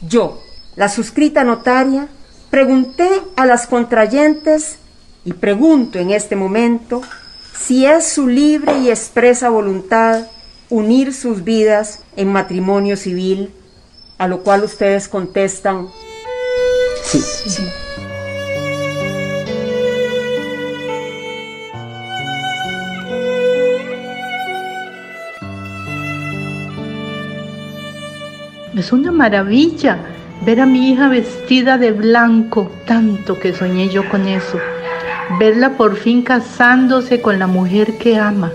Yo, la suscrita notaria, pregunté a las contrayentes y pregunto en este momento si es su libre y expresa voluntad unir sus vidas en matrimonio civil, a lo cual ustedes contestan sí. sí. Es una maravilla ver a mi hija vestida de blanco, tanto que soñé yo con eso. Verla por fin casándose con la mujer que ama.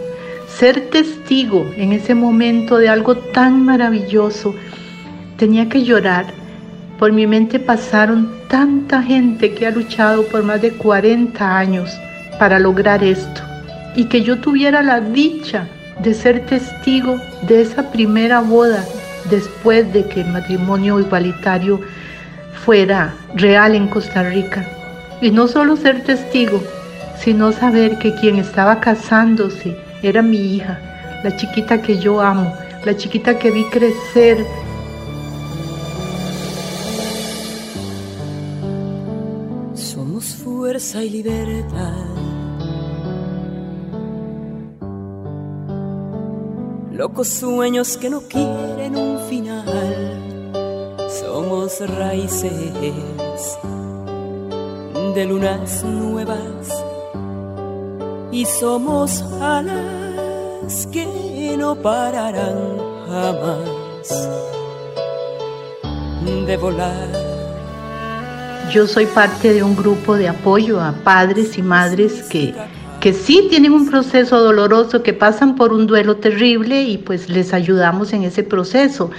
Ser testigo en ese momento de algo tan maravilloso. Tenía que llorar. Por mi mente pasaron tanta gente que ha luchado por más de 40 años para lograr esto. Y que yo tuviera la dicha de ser testigo de esa primera boda después de que el matrimonio igualitario fuera real en Costa Rica. Y no solo ser testigo, sino saber que quien estaba casándose era mi hija, la chiquita que yo amo, la chiquita que vi crecer. Somos fuerza y libertad locos sueños que no quieren un final. Somos raíces de lunas nuevas y somos alas que no pararán jamás de volar. Yo soy parte de un grupo de apoyo a padres y madres que que sí tienen un proceso doloroso, que pasan por un duelo terrible y pues les ayudamos en ese proceso.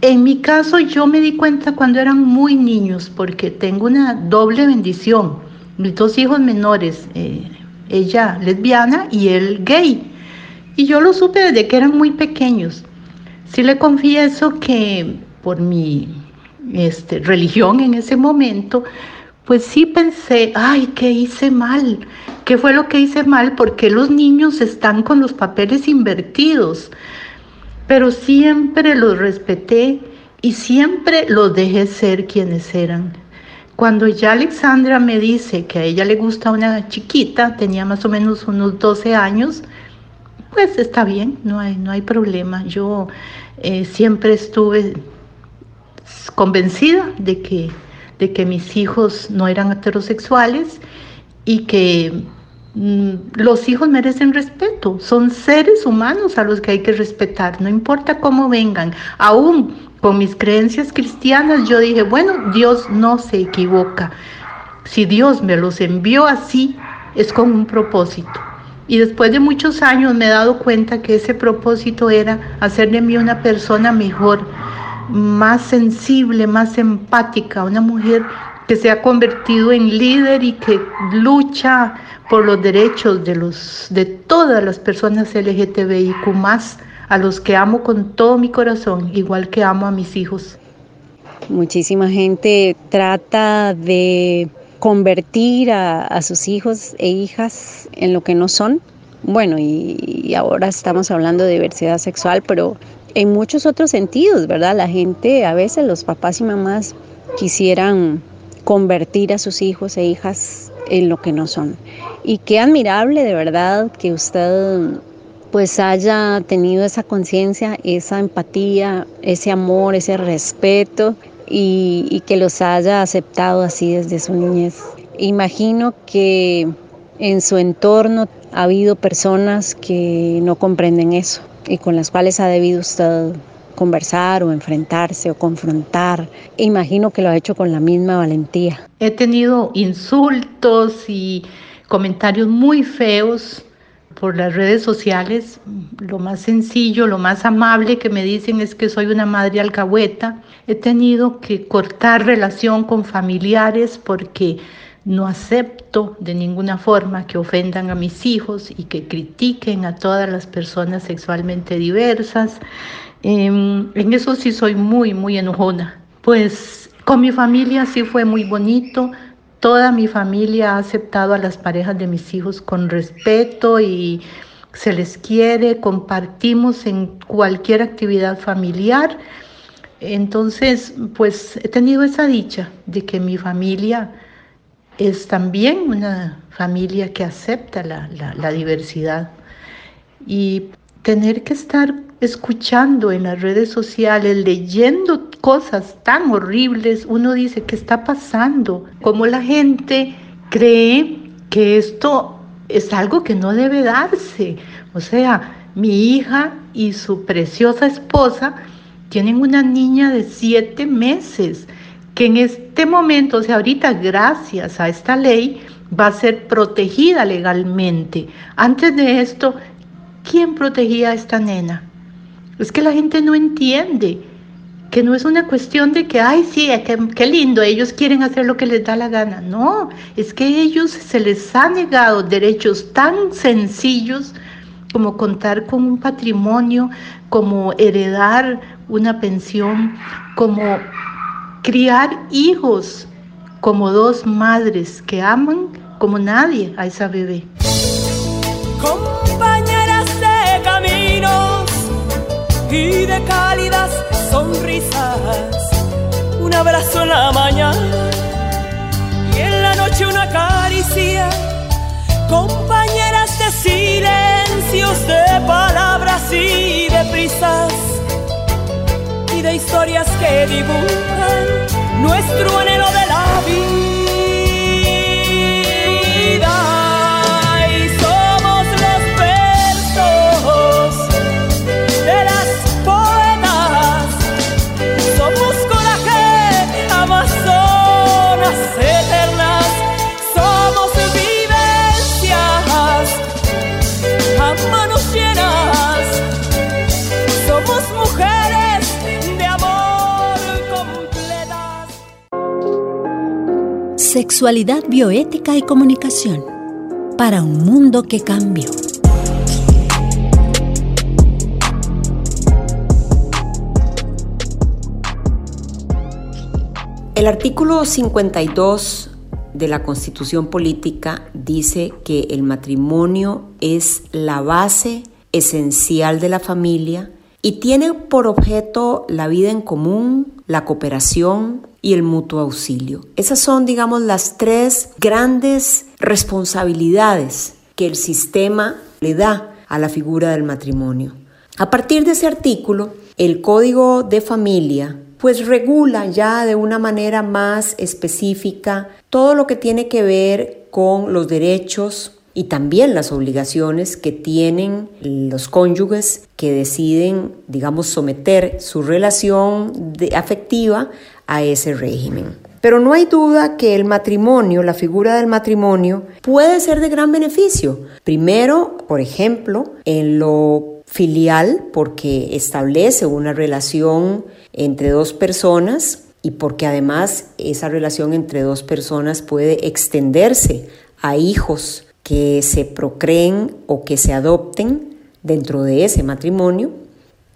En mi caso yo me di cuenta cuando eran muy niños porque tengo una doble bendición. Mis dos hijos menores, eh, ella lesbiana y él gay. Y yo lo supe desde que eran muy pequeños. Sí le confieso que por mi este, religión en ese momento, pues sí pensé, ay, ¿qué hice mal? ¿Qué fue lo que hice mal? Porque los niños están con los papeles invertidos. Pero siempre los respeté y siempre los dejé ser quienes eran. Cuando ya Alexandra me dice que a ella le gusta una chiquita, tenía más o menos unos 12 años, pues está bien, no hay, no hay problema. Yo eh, siempre estuve convencida de que de que mis hijos no eran heterosexuales y que mm, los hijos merecen respeto, son seres humanos a los que hay que respetar, no importa cómo vengan. Aún con mis creencias cristianas yo dije, bueno, Dios no se equivoca. Si Dios me los envió así, es con un propósito. Y después de muchos años me he dado cuenta que ese propósito era hacer de mí una persona mejor, más sensible, más empática, una mujer que se ha convertido en líder y que lucha por los derechos de, los, de todas las personas LGTBIQ a los que amo con todo mi corazón, igual que amo a mis hijos. Muchísima gente trata de convertir a, sus hijos e hijas en lo que no son. Bueno, y ahora estamos hablando de diversidad sexual, pero en muchos otros sentidos, ¿verdad? La gente, a veces los papás y mamás quisieran convertir a sus hijos e hijas en lo que no son. Y qué admirable de verdad que usted pues haya tenido esa conciencia, esa empatía, ese amor, ese respeto y, y, que los haya aceptado así desde su niñez. Imagino que en su entorno ha habido personas que no comprenden eso y con las cuales ha debido usted conversar o enfrentarse o confrontar. Imagino que lo ha hecho con la misma valentía. He tenido insultos y comentarios muy feos por las redes sociales. Lo más sencillo, lo más amable que me dicen es que soy una madre alcahueta. He tenido que cortar relación con familiares porque no acepto de ninguna forma que ofendan a mis hijos y que critiquen a todas las personas sexualmente diversas. Em, en eso sí soy muy, muy enojona. Pues con mi familia sí fue muy bonito. Toda mi familia ha aceptado a las parejas de mis hijos con respeto y se les quiere, compartimos en cualquier actividad familiar. Entonces, pues he tenido esa dicha de que mi familia es también una familia que acepta la, la diversidad. Y tener que estar escuchando en las redes sociales, leyendo cosas tan horribles, uno dice, ¿qué está pasando? ¿Cómo la gente cree que esto es algo que no debe darse? O sea, mi hija y su preciosa esposa tienen una niña de siete meses que en este momento, o sea, ahorita gracias a esta ley, va a ser protegida legalmente. Antes de esto, ¿quién protegía a esta nena? Es que la gente no entiende que no es una cuestión de que, ay, sí, qué, lindo, ellos quieren hacer lo que les da la gana. No, es que ellos se les ha negado derechos tan sencillos como contar con un patrimonio, como heredar una pensión, como criar hijos como dos madres que aman como nadie a esa bebé. y de cálidas sonrisas. Un abrazo en la mañana y en la noche una caricia. Compañeras de silencios, de palabras y de prisas de historias que dibujan nuestro anhelo de la vida. Sexualidad bioética y comunicación para un mundo que cambió. El artículo 52 de la Constitución Política dice que el matrimonio es la base esencial de la familia y tiene por objeto la vida en común, la cooperación, y el mutuo auxilio. Esas son, digamos, las tres grandes responsabilidades que el sistema le da a la figura del matrimonio. A partir de ese artículo, el Código de Familia pues regula ya de una manera más específica todo lo que tiene que ver con los derechos y también las obligaciones que tienen los cónyuges que deciden, digamos, someter su relación afectiva a ese régimen. Pero no hay duda que el matrimonio, la figura del matrimonio, puede ser de gran beneficio. Primero, por ejemplo, en lo filial, porque establece una relación entre dos personas y porque además esa relación entre dos personas puede extenderse a hijos que se procreen o que se adopten dentro de ese matrimonio.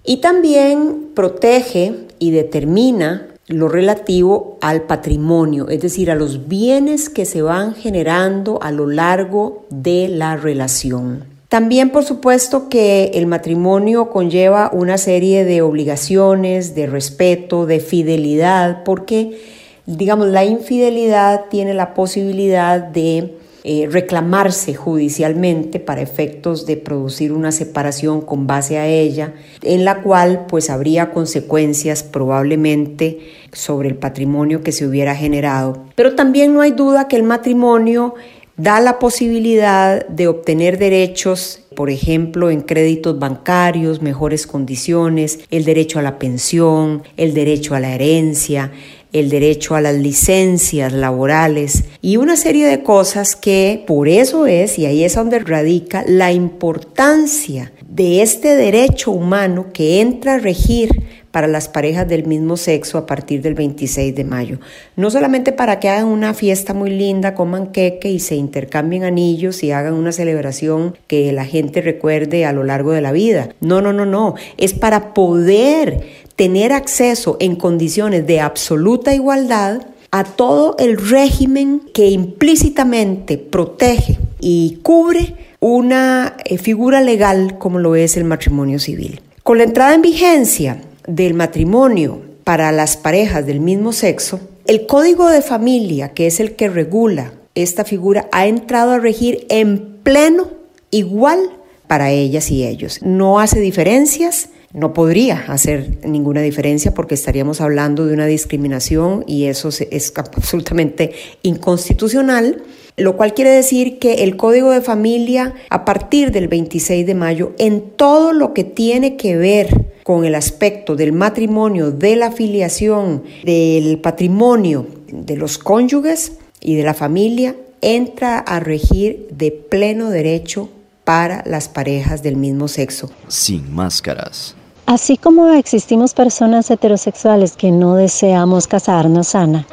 Y también protege y determina lo relativo al patrimonio, es decir, a los bienes que se van generando a lo largo de la relación. También, por supuesto, que el matrimonio conlleva una serie de obligaciones, de respeto, de fidelidad, porque, digamos, la infidelidad tiene la posibilidad de eh, reclamarse judicialmente para efectos de producir una separación con base a ella, en la cual pues habría consecuencias probablemente sobre el patrimonio que se hubiera generado. Pero también no hay duda que el matrimonio da la posibilidad de obtener derechos, por ejemplo, en créditos bancarios, mejores condiciones, el derecho a la pensión, el derecho a la herencia, el derecho a las licencias laborales y una serie de cosas que por eso es, y ahí es donde radica la importancia de este derecho humano que entra a regir para las parejas del mismo sexo a partir del 26 de mayo. No solamente para que hagan una fiesta muy linda, coman queque y se intercambien anillos y hagan una celebración que la gente recuerde a lo largo de la vida. No, no, no, no. Es para poder tener acceso en condiciones de absoluta igualdad a todo el régimen que implícitamente protege y cubre una eh, figura legal como lo es el matrimonio civil. Con la entrada en vigencia del matrimonio para las parejas del mismo sexo, el código de familia, que es el que regula esta figura, ha entrado a regir en pleno igual para ellas y ellos. No hace diferencias, no podría hacer ninguna diferencia porque estaríamos hablando de una discriminación y eso es absolutamente inconstitucional lo cual quiere decir que el Código de Familia a partir del 26 de mayo en todo lo que tiene que ver con el aspecto del matrimonio, de la afiliación, del patrimonio de los cónyuges y de la familia, entra a regir de pleno derecho para las parejas del mismo sexo. Sin máscaras. Así como existimos personas heterosexuales que no deseamos casarnos, Ana,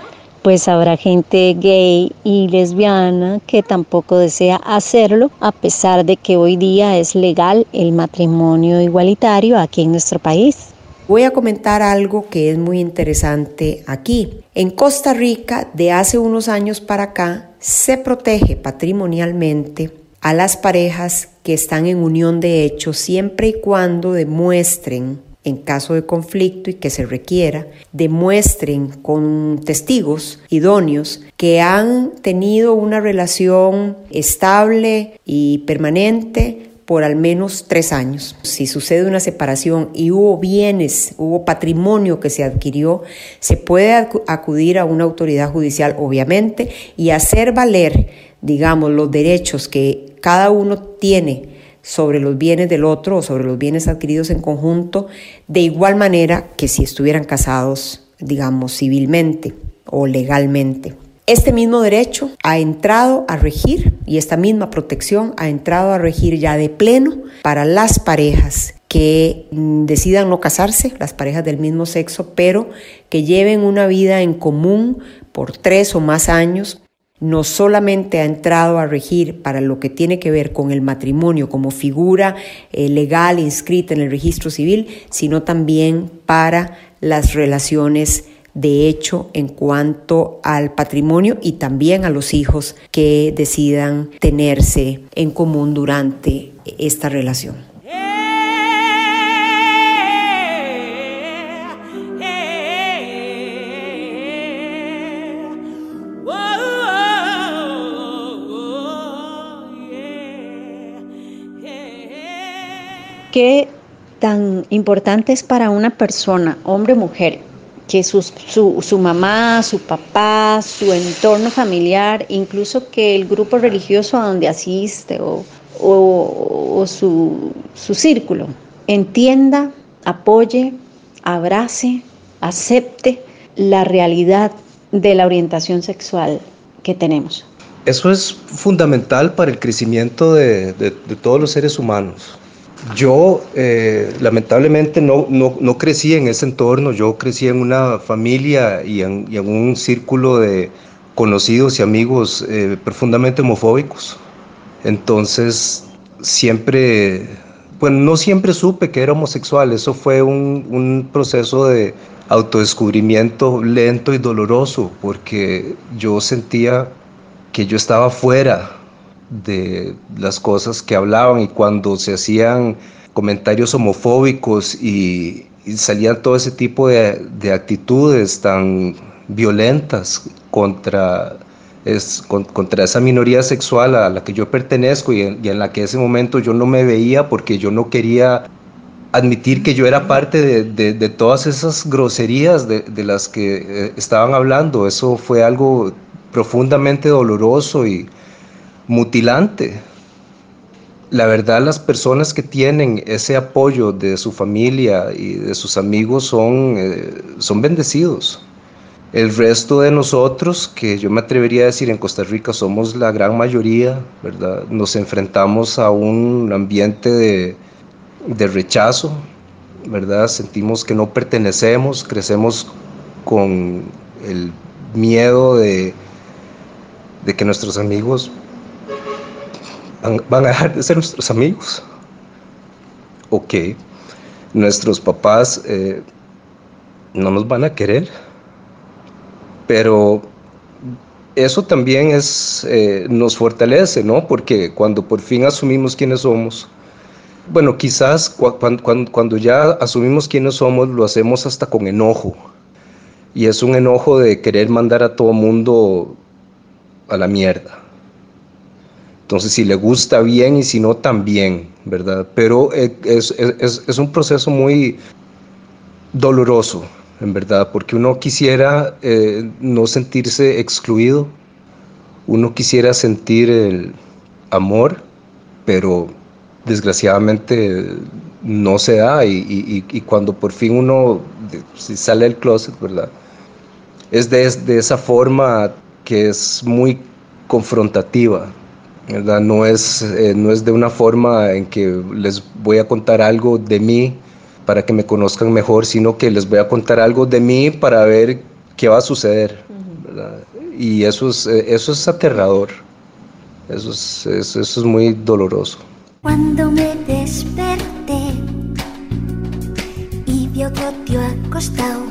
pues habrá gente gay y lesbiana que tampoco desea hacerlo, a pesar de que hoy día es legal el matrimonio igualitario aquí en nuestro país. Voy a comentar algo que es muy interesante aquí. En Costa Rica, de hace unos años para acá, se protege patrimonialmente a las parejas que están en unión de hecho siempre y cuando demuestren en caso de conflicto y que se requiera, demuestren con testigos idóneos que han tenido una relación estable y permanente por al menos tres años. Si sucede una separación y hubo bienes, hubo patrimonio que se adquirió, se puede acudir a una autoridad judicial, obviamente, y hacer valer, digamos, los derechos que cada uno tiene sobre los bienes del otro o sobre los bienes adquiridos en conjunto, de igual manera que si estuvieran casados, digamos, civilmente o legalmente. Este mismo derecho ha entrado a regir y esta misma protección ha entrado a regir ya de pleno para las parejas que mm, decidan no casarse, las parejas del mismo sexo, pero que lleven una vida en común por tres o más años no solamente ha entrado a regir para lo que tiene que ver con el matrimonio como figura eh, legal inscrita en el registro civil, sino también para las relaciones de hecho en cuanto al patrimonio y también a los hijos que decidan tenerse en común durante esta relación. ¿Qué tan importante es para una persona, hombre o mujer, que su, su, mamá, su papá, su entorno familiar, incluso que el grupo religioso a donde asiste o, o, su, su círculo entienda, apoye, abrace, acepte la realidad de la orientación sexual que tenemos. Eso es fundamental para el crecimiento de, de todos los seres humanos. Yo eh, lamentablemente no, no, crecí en ese entorno, yo crecí en una familia y en, un círculo de conocidos y amigos eh, profundamente homofóbicos. Entonces, siempre, bueno, no siempre supe que era homosexual, eso fue un, un proceso de autodescubrimiento lento y doloroso, porque yo sentía que yo estaba fuera de las cosas que hablaban y cuando se hacían comentarios homofóbicos y, salían todo ese tipo de, actitudes tan violentas contra, es, contra esa minoría sexual a la que yo pertenezco y en, la que ese momento yo no me veía porque yo no quería admitir que yo era parte de, todas esas groserías de, las que eh, estaban hablando. Eso fue algo profundamente doloroso y, mutilante. La verdad, las personas que tienen ese apoyo de su familia y de sus amigos son, eh, son bendecidos. El resto de nosotros, que yo me atrevería a decir en Costa Rica somos la gran mayoría, ¿verdad? Nos enfrentamos a un ambiente de, de rechazo, ¿verdad? Sentimos que no pertenecemos, crecemos con el miedo de, de que nuestros amigos van, a dejar de ser nuestros amigos. Ok, nuestros papás eh, no nos van a querer, pero eso también es, eh, nos fortalece, ¿no? Porque cuando por fin asumimos quiénes somos, bueno, quizás cuando, ya asumimos quiénes somos, lo hacemos hasta con enojo, y es un enojo de querer mandar a todo mundo a la mierda. Entonces, si le gusta bien y si no, también, ¿verdad? Pero eh, es, es un proceso muy doloroso, en verdad, porque uno quisiera eh, no sentirse excluido, uno quisiera sentir el amor, pero desgraciadamente no se da y, cuando por fin uno sale del closet, ¿verdad? Es de, de, esa forma que es muy confrontativa, ¿verdad? No es, eh, no es de una forma en que les voy a contar algo de mí para que me conozcan mejor, sino que les voy a contar algo de mí para ver qué va a suceder. Y eso es, eh, eso es aterrador, eso es, eso, es muy doloroso. Cuando me desperté y vi otro tío acostado,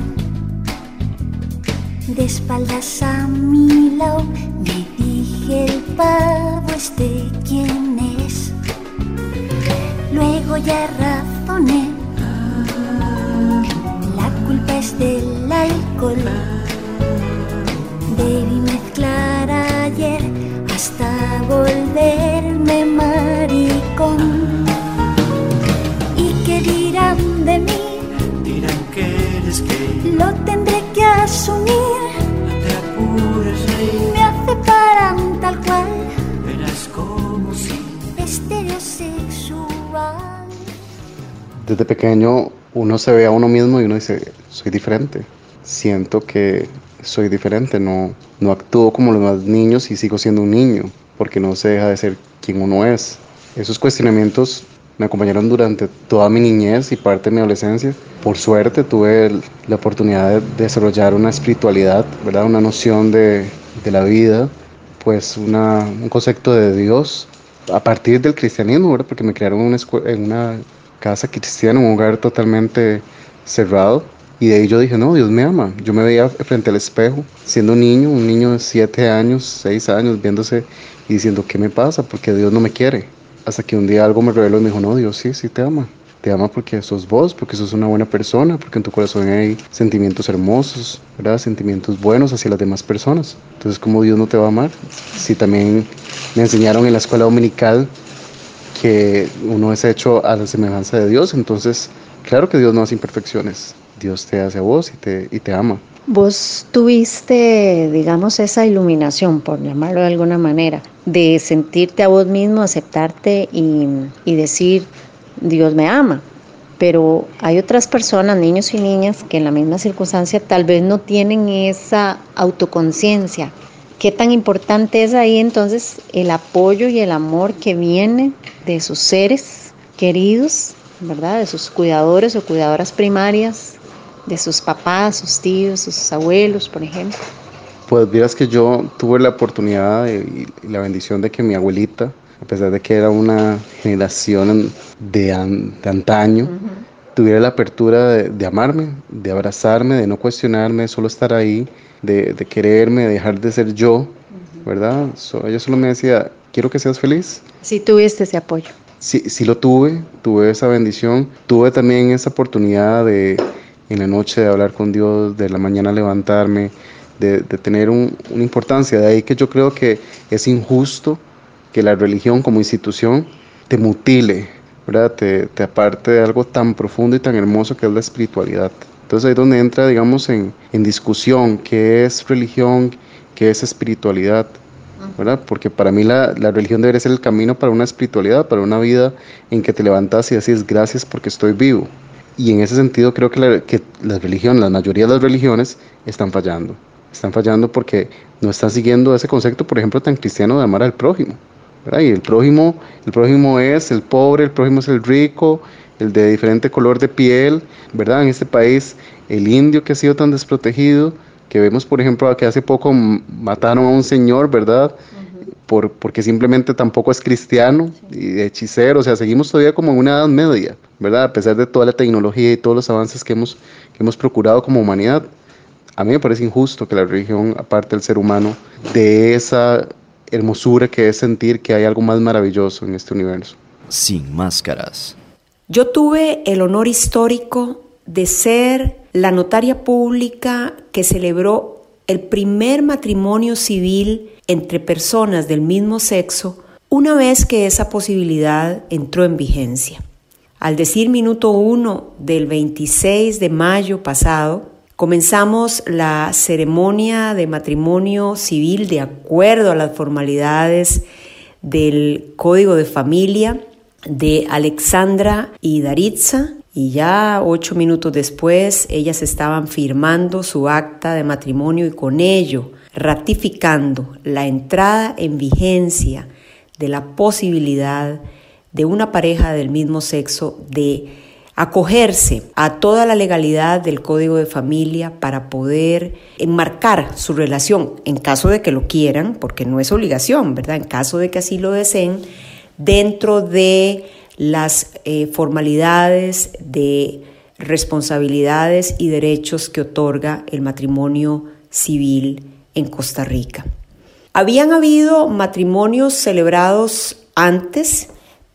de espaldas a mi lado, me el pavo este quién es. Luego ya razoné del alcohol. Desde pequeño uno se ve a uno mismo y uno dice, soy diferente. Siento que soy diferente, no, no actúo como los demás niños y sigo siendo un niño, porque no se deja de ser quien uno es. Esos cuestionamientos me acompañaron durante toda mi niñez y parte de mi adolescencia. Por suerte tuve la oportunidad de desarrollar una espiritualidad, ¿verdad? una noción de, de la vida, pues una, un concepto de Dios a partir del cristianismo, ¿verdad? porque me crearon una, en una casa cristiana, un hogar totalmente cerrado. Y de ahí yo dije, no, Dios me ama. Yo me veía frente al espejo, siendo un niño, un niño de 7 años, 6 años, viéndose y diciendo, ¿qué me pasa? Porque Dios no me quiere. Hasta que un día algo me reveló y me dijo, no, Dios sí, sí te ama. Te ama porque sos vos, porque sos una buena persona, porque en tu corazón hay sentimientos hermosos, ¿verdad? Sentimientos buenos hacia las demás personas. Entonces, ¿cómo Dios no te va a amar? Si también me enseñaron en la escuela dominical que uno es hecho a la semejanza de Dios, entonces claro que Dios no hace imperfecciones, Dios te hace a vos y te, y te ama. Vos tuviste, digamos, esa iluminación, por llamarlo de alguna manera, de sentirte a vos mismo, aceptarte y, y decir, Dios me ama. Pero hay otras personas, niños y niñas, que en la misma circunstancia tal vez no tienen esa autoconciencia ¿Qué tan importante es ahí entonces el apoyo y el amor que viene de sus seres queridos, ¿verdad? De sus cuidadores o cuidadoras primarias, de sus papás, sus tíos, sus abuelos, por ejemplo? Pues dirás que yo tuve la oportunidad y la bendición de que mi abuelita, a pesar de que era una generación de, antaño, tuviera la apertura de, amarme, de abrazarme, de no cuestionarme, de solo estar ahí, de, quererme, de dejar de ser yo, ¿verdad? ella solo me decía, quiero que seas feliz. Sí tuviste ese apoyo. Sí, sí lo tuve, tuve esa bendición, tuve también esa oportunidad de en la noche de hablar con Dios, de la mañana levantarme, de, tener una importancia. De ahí que yo creo que es injusto que la religión como institución te mutile, ¿verdad? Te, te aparte de algo tan profundo y tan hermoso que es la espiritualidad. Entonces ahí es donde entra, digamos, en, en discusión qué es religión, qué es espiritualidad, ¿verdad? Porque para mí la, la, religión debería ser el camino para una espiritualidad, para una vida en que te levantas y decís gracias porque estoy vivo. Y en ese sentido creo que la, que la religión, la mayoría de las religiones están fallando. Están fallando porque no están siguiendo ese concepto, por ejemplo, tan cristiano de amar al prójimo. Y el prójimo, el prójimo es el pobre, el prójimo es el rico, el de diferente color de piel, ¿verdad? En este país, el indio que ha sido tan desprotegido, que vemos, por ejemplo, que hace poco mataron a un señor, ¿verdad? Por, porque simplemente tampoco es cristiano y hechicero, o sea, seguimos todavía como en una edad media, ¿verdad? A pesar de toda la tecnología y todos los avances que hemos, que hemos procurado como humanidad. A mí me parece injusto que la religión, aparte del ser humano, de esa hermosura que es sentir que hay algo más maravilloso en este universo. Sin máscaras. Yo tuve el honor histórico de ser la notaria pública que celebró el primer matrimonio civil entre personas del mismo sexo una vez que esa posibilidad entró en vigencia. Al decir minuto uno del 26 de mayo pasado, comenzamos la ceremonia de matrimonio civil de acuerdo a las formalidades del Código de Familia de Alexandra y Daritza y ya ocho minutos después ellas estaban firmando su acta de matrimonio y con ello ratificando la entrada en vigencia de la posibilidad de una pareja del mismo sexo de acogerse a toda la legalidad del código de familia para poder enmarcar su relación en caso de que lo quieran, porque no es obligación, ¿verdad? En caso de que así lo deseen, dentro de las eh, formalidades de responsabilidades y derechos que otorga el matrimonio civil en Costa Rica. Habían habido matrimonios celebrados antes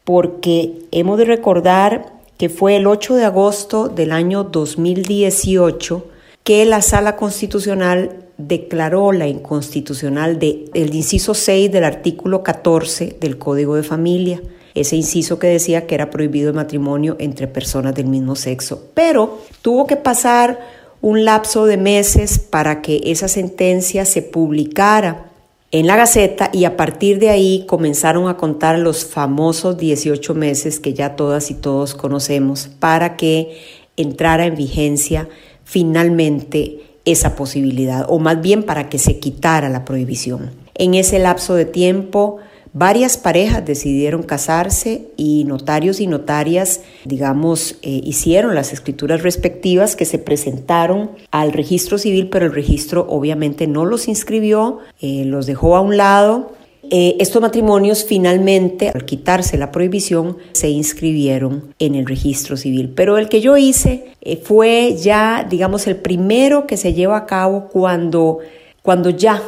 porque hemos de recordar que fue el 8 de agosto del año 2018 que la Sala Constitucional declaró la inconstitucional del inciso 6 del artículo 14 del Código de Familia, ese inciso que decía que era prohibido el matrimonio entre personas del mismo sexo. Pero tuvo que pasar un lapso de meses para que esa sentencia se publicara en la Gaceta y a partir de ahí comenzaron a contar los famosos 18 meses que ya todas y todos conocemos para que entrara en vigencia finalmente esa posibilidad, o más bien para que se quitara la prohibición. En ese lapso de tiempo Varias parejas decidieron casarse y notarios y notarias, digamos, eh, hicieron las escrituras respectivas que se presentaron al registro civil, pero el registro obviamente no los inscribió, eh, los dejó a un lado. Eh, estos matrimonios finalmente, al quitarse la prohibición, se inscribieron en el registro civil. Pero el que yo hice fue ya, digamos, el primero que se lleva a cabo cuando, cuando ya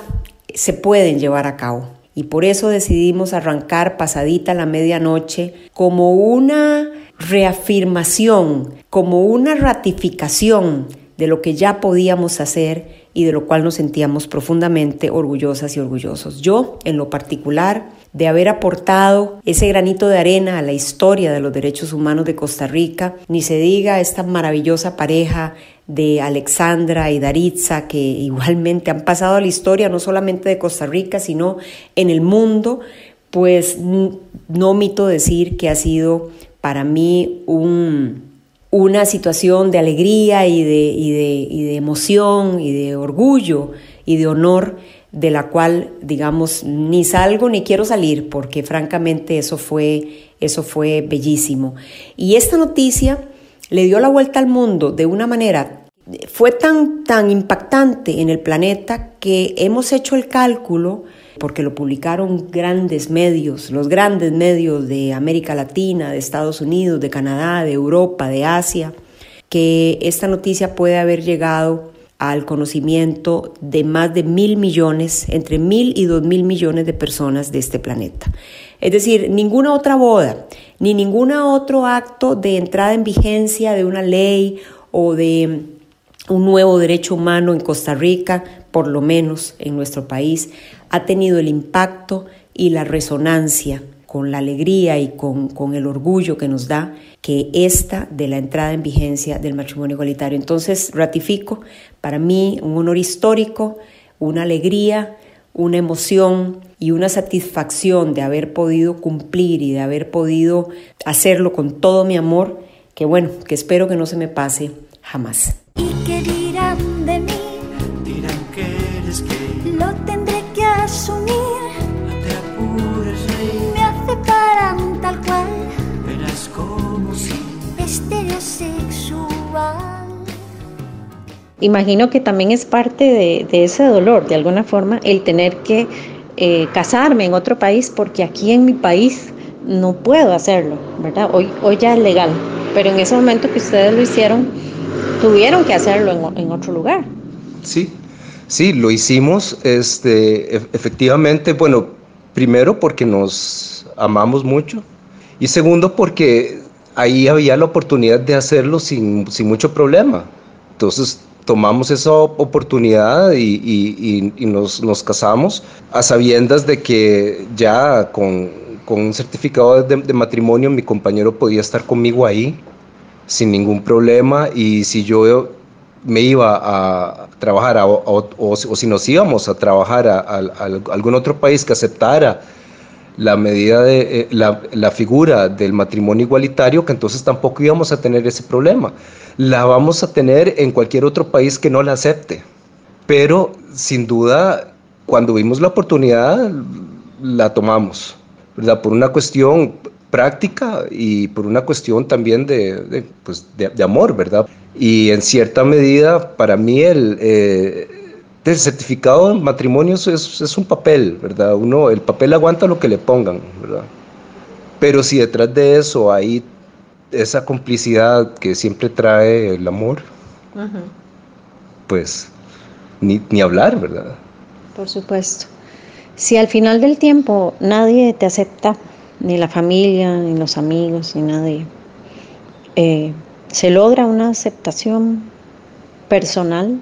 se pueden llevar a cabo y por eso decidimos arrancar pasadita la medianoche como una reafirmación, como una ratificación de lo que ya podíamos hacer y de lo cual nos sentíamos profundamente orgullosas y orgullosos. Yo, en lo particular, de haber aportado ese granito de arena a la historia de los derechos humanos de Costa Rica, ni se diga esta maravillosa pareja de Alexandra y Daritza, que igualmente han pasado a la historia no solamente de Costa Rica, sino en el mundo, pues no omito decir que ha sido para mí una situación de alegría y de, y de emoción y de orgullo y de honor de la cual, digamos, ni salgo ni quiero salir, porque francamente eso fue, eso fue bellísimo. Y esta noticia le dio la vuelta al mundo de una manera fue tan, tan impactante en el planeta que hemos hecho el cálculo, porque lo publicaron grandes medios, los grandes medios de América Latina, de Estados Unidos, de Canadá, de Europa, de Asia, que esta noticia puede haber llegado al conocimiento de más de mil millones, entre mil y dos mil millones de personas de este planeta. Es decir, ninguna otra boda, ni ningún otro acto de entrada en vigencia de una ley o de un nuevo derecho humano en Costa Rica, por lo menos en nuestro país, ha tenido el impacto y la resonancia con la alegría y con, con, el orgullo que nos da que esta de la entrada en vigencia del matrimonio igualitario. Entonces, ratifico, para mí un honor histórico, una alegría, una emoción y una satisfacción de haber podido cumplir y de haber podido hacerlo con todo mi amor, que bueno, que espero que no se me pase jamás. ¿Y qué dirán de mí? Dirán que eres gay. Lo tendré que asumir. No te apures, rey. Me aceptarán tal cual. Verás como si estereosexual. Imagino que también es parte de, de ese dolor, de alguna forma, el tener que eh, casarme en otro país, porque aquí en mi país no puedo hacerlo, ¿verdad? Hoy, hoy ya es legal, pero en ese momento que ustedes lo hicieron, tuvieron que hacerlo en, en otro lugar. Sí, sí, lo hicimos, este, efectivamente, bueno, primero porque nos amamos mucho y segundo porque ahí había la oportunidad de hacerlo sin, sin mucho problema. Entonces tomamos esa oportunidad y, nos, nos, casamos a sabiendas de que ya con, con un certificado de, de, matrimonio mi compañero podía estar conmigo ahí sin ningún problema y si yo me iba a trabajar o, si nos íbamos a trabajar a, algún otro país que aceptara la medida de eh, la, la, figura del matrimonio igualitario, que entonces tampoco íbamos a tener ese problema. La vamos a tener en cualquier otro país que no la acepte. Pero sin duda, cuando vimos la oportunidad, la tomamos, ¿verdad? Por una cuestión práctica y por una cuestión también de, pues de, amor, ¿verdad? Y en cierta medida, para mí, el, eh, el certificado de matrimonio es, es, un papel, ¿verdad? Uno, el papel aguanta lo que le pongan, ¿verdad? Pero si detrás de eso hay esa complicidad que siempre trae el amor, pues ni, ni hablar, ¿verdad? Por supuesto. Si al final del tiempo nadie te acepta, ni la familia, ni los amigos, ni nadie. Eh, se logra una aceptación personal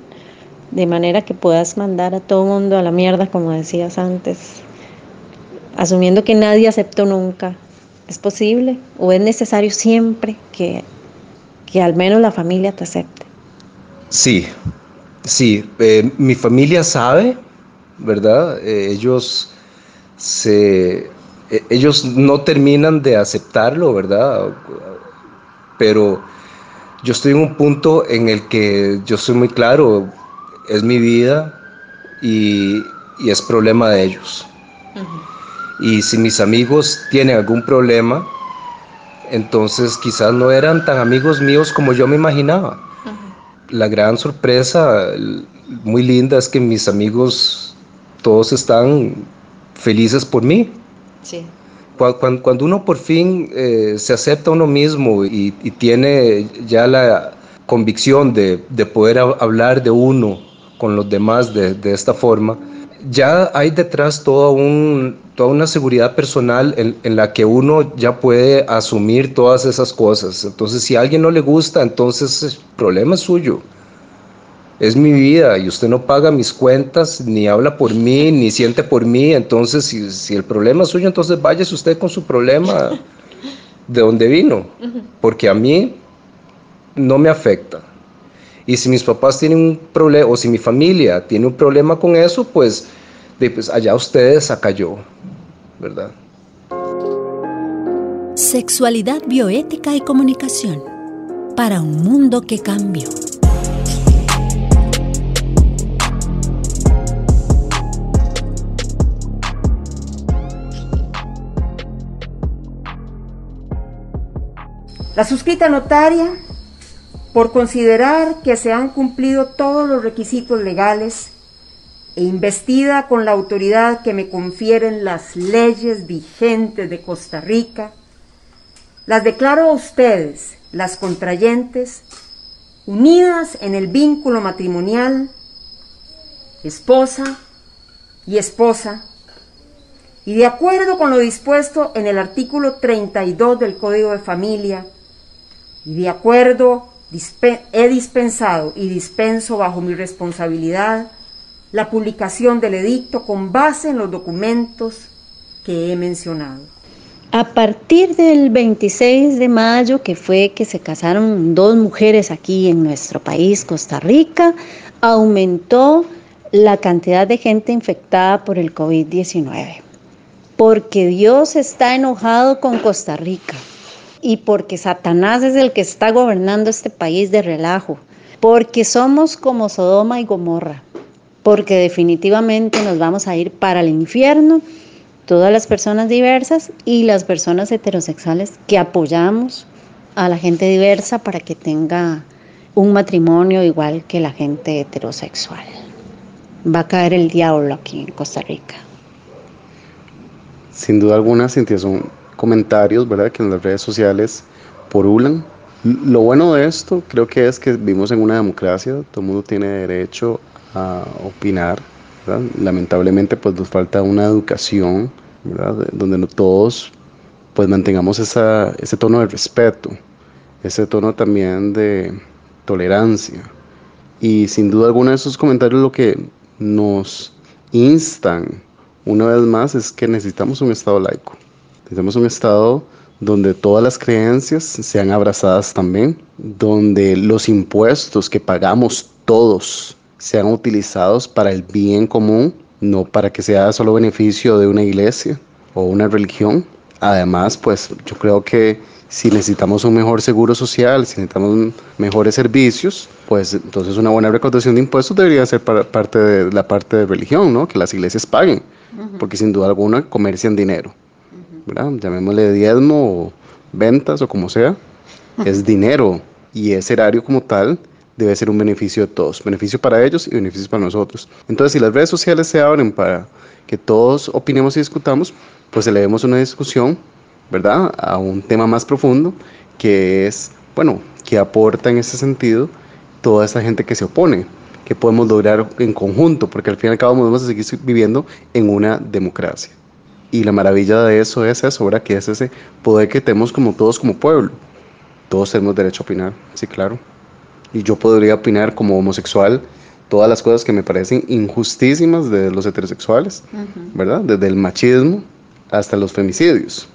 de manera que puedas mandar a todo mundo a la mierda, como decías antes, asumiendo que nadie aceptó nunca. ¿Es posible o es necesario siempre que, que al menos la familia te acepte? Sí, sí, eh, mi familia sabe, ¿verdad? Eh, ellos se ellos no terminan de aceptarlo, ¿verdad? Pero yo estoy en un punto en el que yo soy muy claro, es mi vida y, es problema de ellos. Y si mis amigos tienen algún problema, entonces quizás no eran tan amigos míos como yo me imaginaba. La gran sorpresa, muy linda, es que mis amigos todos están felices por mí. Cuando, uno por fin eh, se acepta a uno mismo y, tiene ya la convicción de, poder hablar de uno con los demás de, esta forma, ya hay detrás toda, un, toda una seguridad personal en, en, la que uno ya puede asumir todas esas cosas. Entonces, si a alguien no le gusta, entonces el problema es suyo es mi vida y usted no paga mis cuentas, ni habla por mí, ni siente por mí, entonces si, el problema es suyo, entonces váyase usted con su problema de donde vino, porque a mí no me afecta. Y si mis papás tienen un problema, o si mi familia tiene un problema con eso, pues, pues allá ustedes, acá yo, ¿verdad? Sexualidad bioética y comunicación para un mundo que cambió. La suscrita notaria, por considerar que se han cumplido todos los requisitos legales e investida con la autoridad que me confieren las leyes vigentes de Costa Rica, las declaro a ustedes, las contrayentes, unidas en el vínculo matrimonial, esposa y esposa, y de acuerdo con lo dispuesto en el artículo 32 del Código de Familia, y de acuerdo he dispensado y dispenso bajo mi responsabilidad la publicación del edicto con base en los documentos que he mencionado. A partir del 26 de mayo, que fue que se casaron dos mujeres aquí en nuestro país, Costa Rica, aumentó la cantidad de gente infectada por el COVID-19. Porque Dios está enojado con Costa Rica y porque Satanás es el que está gobernando este país de relajo, porque somos como Sodoma y Gomorra, porque definitivamente nos vamos a ir para el infierno, todas las personas diversas y las personas heterosexuales que apoyamos a la gente diversa para que tenga un matrimonio igual que la gente heterosexual. Va a caer el diablo aquí en Costa Rica. Sin duda alguna, Cintia, son comentarios, ¿verdad? Que en las redes sociales porulan. Lo bueno de esto creo que es que vivimos en una democracia, todo el mundo tiene derecho a opinar, Lamentablemente pues nos falta una educación, ¿verdad? Donde todos pues mantengamos ese tono de respeto, ese tono también de tolerancia Y sin duda alguna de esos comentarios lo que nos instan una vez más es que necesitamos un Estado laico. Necesitamos un Estado donde todas las creencias sean abrazadas también, donde los impuestos que pagamos todos sean utilizados para el bien común, no para que sea solo beneficio de una iglesia o una religión. Además, pues yo creo que si necesitamos un mejor seguro social, si necesitamos mejores servicios, pues entonces una buena recaudación de impuestos debería ser para parte de la parte de religión, ¿no? Que las iglesias paguen, porque sin duda alguna comercian dinero, ¿verdad? Llamémosle diezmo o ventas o como sea, es dinero y ese erario como tal debe ser un beneficio de todos, beneficio para ellos y beneficio para nosotros. Entonces, si las redes sociales se abren para que todos opinemos y discutamos, pues elevemos una discusión ¿verdad? A un tema más profundo que es, bueno, que aporta en ese sentido toda esa gente que se opone, que podemos lograr en conjunto, porque al fin y al cabo vamos a seguir viviendo en una democracia. Y la maravilla de eso es eso, ¿verdad? Que es ese poder que tenemos como todos como pueblo. Todos tenemos derecho a opinar, sí, claro. Y yo podría opinar como homosexual todas las cosas que me parecen injustísimas de los heterosexuales, ¿verdad? Desde el machismo hasta los femicidios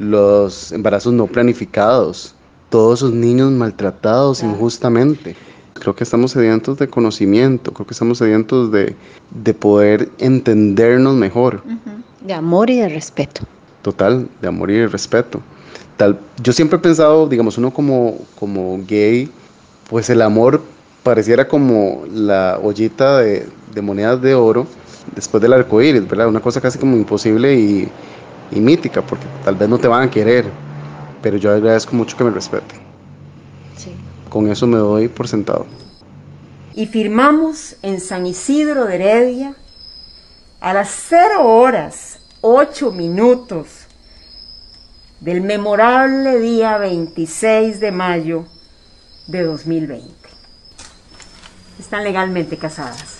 los embarazos no planificados, todos esos niños maltratados injustamente. Creo que estamos sedientos de conocimiento, creo que estamos sedientos de, poder entendernos mejor. De amor y de respeto. Total, de amor y de respeto. Tal, yo siempre he pensado, digamos, uno como, como gay, pues el amor pareciera como la ollita de, de monedas de oro después del arco iris, ¿verdad? Una cosa casi como imposible y, y mítica, porque tal vez no te van a querer, pero yo agradezco mucho que me respeten. Con eso me doy por sentado. Y firmamos en San Isidro de Heredia a las 0 horas 8 minutos del memorable día 26 de mayo de 2020. Están legalmente casadas.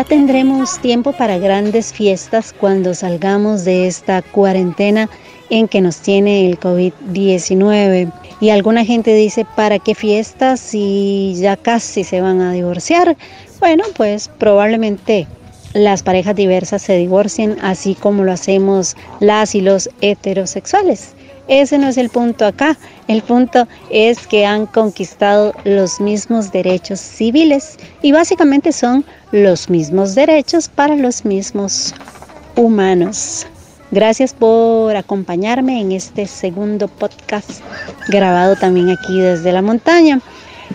Ya tendremos tiempo para grandes fiestas cuando salgamos de esta cuarentena en que nos tiene el COVID-19. Y alguna gente dice, ¿para qué fiestas si ya casi se van a divorciar? Bueno, pues probablemente las parejas diversas se divorcien así como lo hacemos las y los heterosexuales. Ese no es el punto acá. El punto es que han conquistado los mismos derechos civiles y básicamente son los mismos derechos para los mismos humanos. Gracias por acompañarme en este segundo podcast grabado también aquí desde la montaña.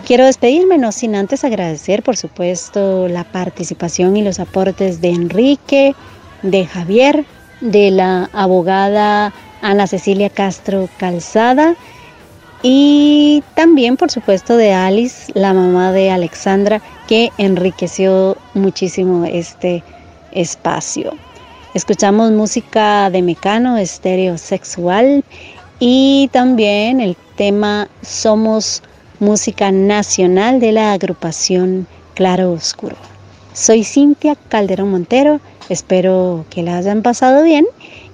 Quiero despedirme, no sin antes agradecer, por supuesto, la participación y los aportes de Enrique, de Javier, de la abogada Ana Cecilia Castro Calzada y también por supuesto de Alice, la mamá de Alexandra, que enriqueció muchísimo este espacio. Escuchamos música de Mecano, estéreo sexual y también el tema Somos Música Nacional de la agrupación Claro Oscuro. Soy Cintia Calderón Montero, espero que la hayan pasado bien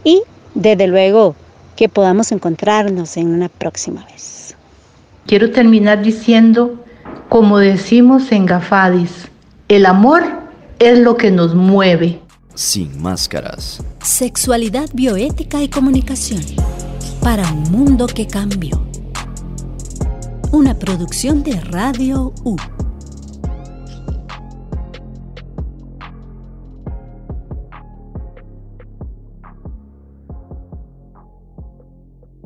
y desde luego que podamos encontrarnos en una próxima vez. Quiero terminar diciendo, como decimos en Gafadis, el amor es lo que nos mueve. Sin máscaras. Sexualidad bioética y comunicación. Para un mundo que cambió. Una producción de Radio U.